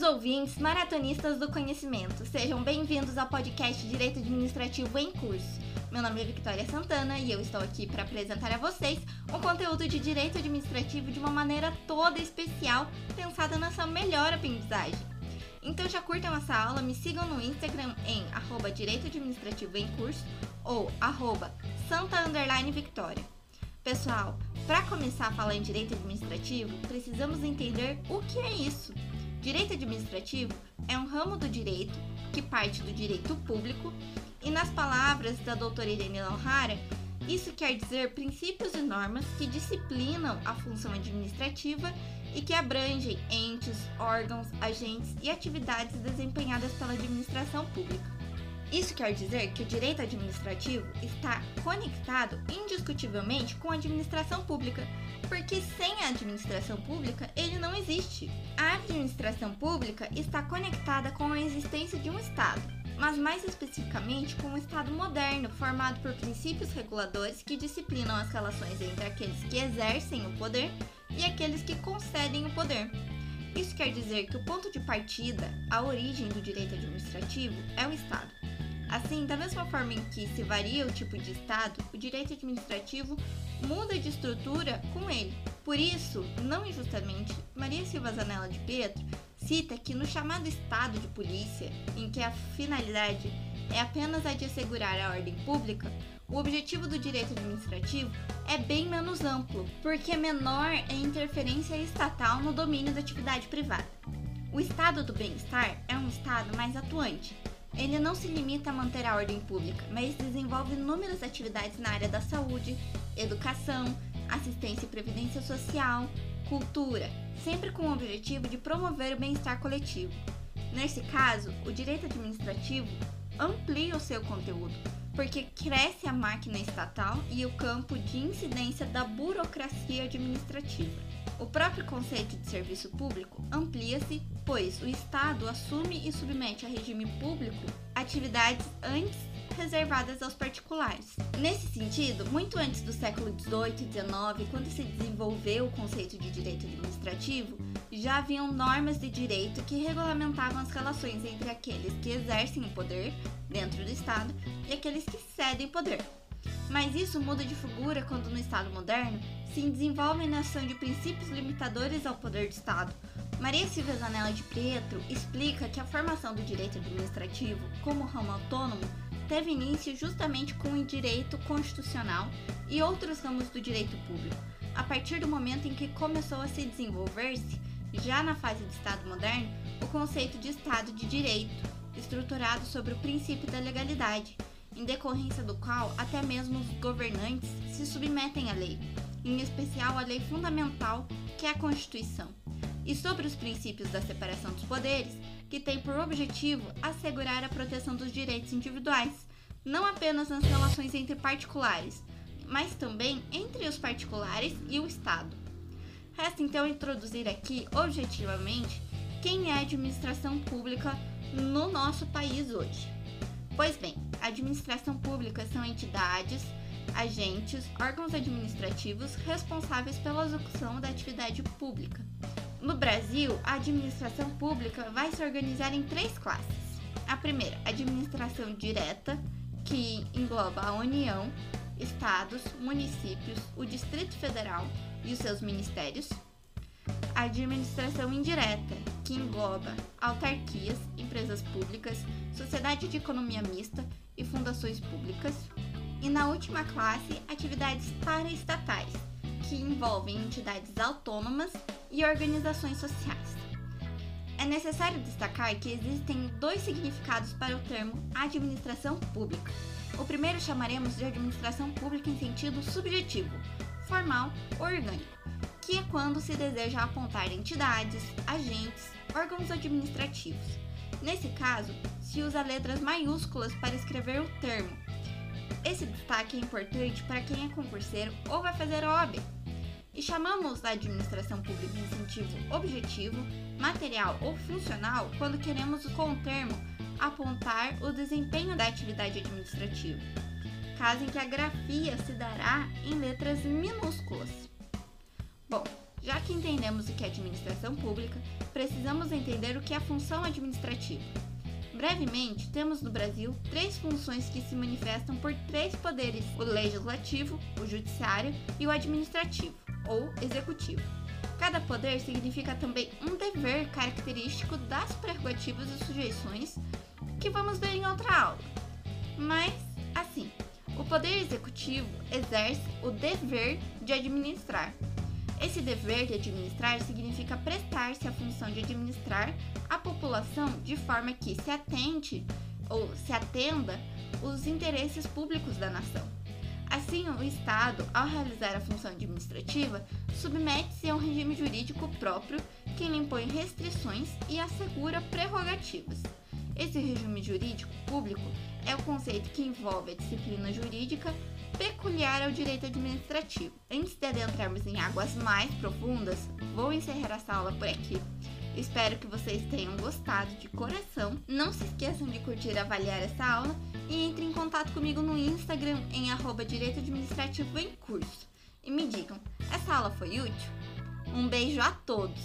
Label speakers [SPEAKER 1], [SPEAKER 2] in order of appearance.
[SPEAKER 1] Caros ouvintes, maratonistas do conhecimento, sejam bem-vindos ao podcast Direito Administrativo em Curso. Meu nome é Victoria Santana e eu estou aqui para apresentar a vocês um conteúdo de direito administrativo de uma maneira toda especial, pensada na sua melhor aprendizagem. Então já curtam essa aula, me sigam no Instagram em arroba Direito Administrativo em Curso ou arroba Santa Victoria. Pessoal, para começar a falar em direito administrativo, precisamos entender o que é isso. Direito administrativo é um ramo do direito que parte do direito público e, nas palavras da doutora Irene Lohara, isso quer dizer princípios e normas que disciplinam a função administrativa e que abrangem entes, órgãos, agentes e atividades desempenhadas pela administração pública. Isso quer dizer que o direito administrativo está conectado indiscutivelmente com a administração pública, porque sem a administração pública ele não existe. A administração pública está conectada com a existência de um Estado, mas mais especificamente com um Estado moderno, formado por princípios reguladores que disciplinam as relações entre aqueles que exercem o poder e aqueles que concedem o poder. Isso quer dizer que o ponto de partida, a origem do direito administrativo, é o Estado. Assim, da mesma forma em que se varia o tipo de Estado, o direito administrativo muda de estrutura com ele. Por isso, não injustamente, Maria Silva Zanella de Pietro cita que no chamado estado de polícia, em que a finalidade é apenas a de assegurar a ordem pública, o objetivo do direito administrativo é bem menos amplo, porque menor é a interferência estatal no domínio da atividade privada. O estado do bem-estar é um estado mais atuante, ele não se limita a manter a ordem pública, mas desenvolve inúmeras atividades na área da saúde, educação, assistência e previdência social, cultura, sempre com o objetivo de promover o bem-estar coletivo. Nesse caso, o direito administrativo amplia o seu conteúdo, porque cresce a máquina estatal e o campo de incidência da burocracia administrativa. O próprio conceito de serviço público amplia-se, pois o Estado assume e submete a regime público atividades antes reservadas aos particulares. Nesse sentido, muito antes do século XVIII e XIX, quando se desenvolveu o conceito de direito administrativo, já haviam normas de direito que regulamentavam as relações entre aqueles que exercem o poder dentro do Estado e aqueles que cedem o poder. Mas isso muda de figura quando no Estado moderno se desenvolve a noção de princípios limitadores ao poder do Estado. Maria Silvia Zanella de Pietro explica que a formação do direito administrativo como ramo autônomo teve início justamente com o direito constitucional e outros ramos do direito público, a partir do momento em que começou a se desenvolver-se, já na fase do Estado moderno, o conceito de Estado de Direito, estruturado sobre o princípio da legalidade, em decorrência do qual até mesmo os governantes se submetem à lei, em especial à lei fundamental que é a Constituição, e sobre os princípios da separação dos poderes, que tem por objetivo assegurar a proteção dos direitos individuais, não apenas nas relações entre particulares, mas também entre os particulares e o Estado. Resta então introduzir aqui, objetivamente, quem é a administração pública no nosso país hoje. Pois bem, a administração pública são entidades, agentes, órgãos administrativos responsáveis pela execução da atividade pública, no Brasil, a administração pública vai se organizar em três classes. A primeira, administração direta, que engloba a União, estados, municípios, o Distrito Federal e os seus ministérios. A administração indireta, que engloba autarquias, empresas públicas, sociedade de economia mista e fundações públicas. E na última classe, atividades paraestatais, que envolvem entidades autônomas e organizações sociais. É necessário destacar que existem dois significados para o termo administração pública. O primeiro chamaremos de administração pública em sentido subjetivo, formal ou orgânico, que é quando se deseja apontar entidades, agentes, órgãos administrativos. Nesse caso, se usa letras maiúsculas para escrever o termo. Esse destaque é importante para quem é concurseiro ou vai fazer OAB, e chamamos a administração pública em sentido objetivo, material ou funcional quando queremos com o termo apontar o desempenho da atividade administrativa, caso em que a grafia se dará em letras minúsculas. Bom, Já que entendemos o que é administração pública, precisamos entender o que é função administrativa. Brevemente, temos no Brasil três funções que se manifestam por três poderes: o legislativo, o judiciário e o administrativo, ou executivo. Cada poder significa também um dever característico das prerrogativas e sujeições que vamos ver em outra aula. Mas, assim, o poder executivo exerce o dever de administrar. Esse dever de administrar significa prestar-se à função de administrar a população de forma que se atente ou se atenda os interesses públicos da nação. Assim, o Estado, ao realizar a função administrativa, submete-se a um regime jurídico próprio que lhe impõe restrições e assegura prerrogativas. Esse regime jurídico público é o conceito que envolve a disciplina jurídica peculiar ao direito administrativo. Antes de adentrarmos em águas mais profundas, vou encerrar essa aula por aqui. Espero que vocês tenham gostado de coração. Não se esqueçam de curtir e avaliar essa aula e entre em contato comigo no Instagram em arroba Direito Administrativo em Curso. E me digam, essa aula foi útil? Um beijo a todos!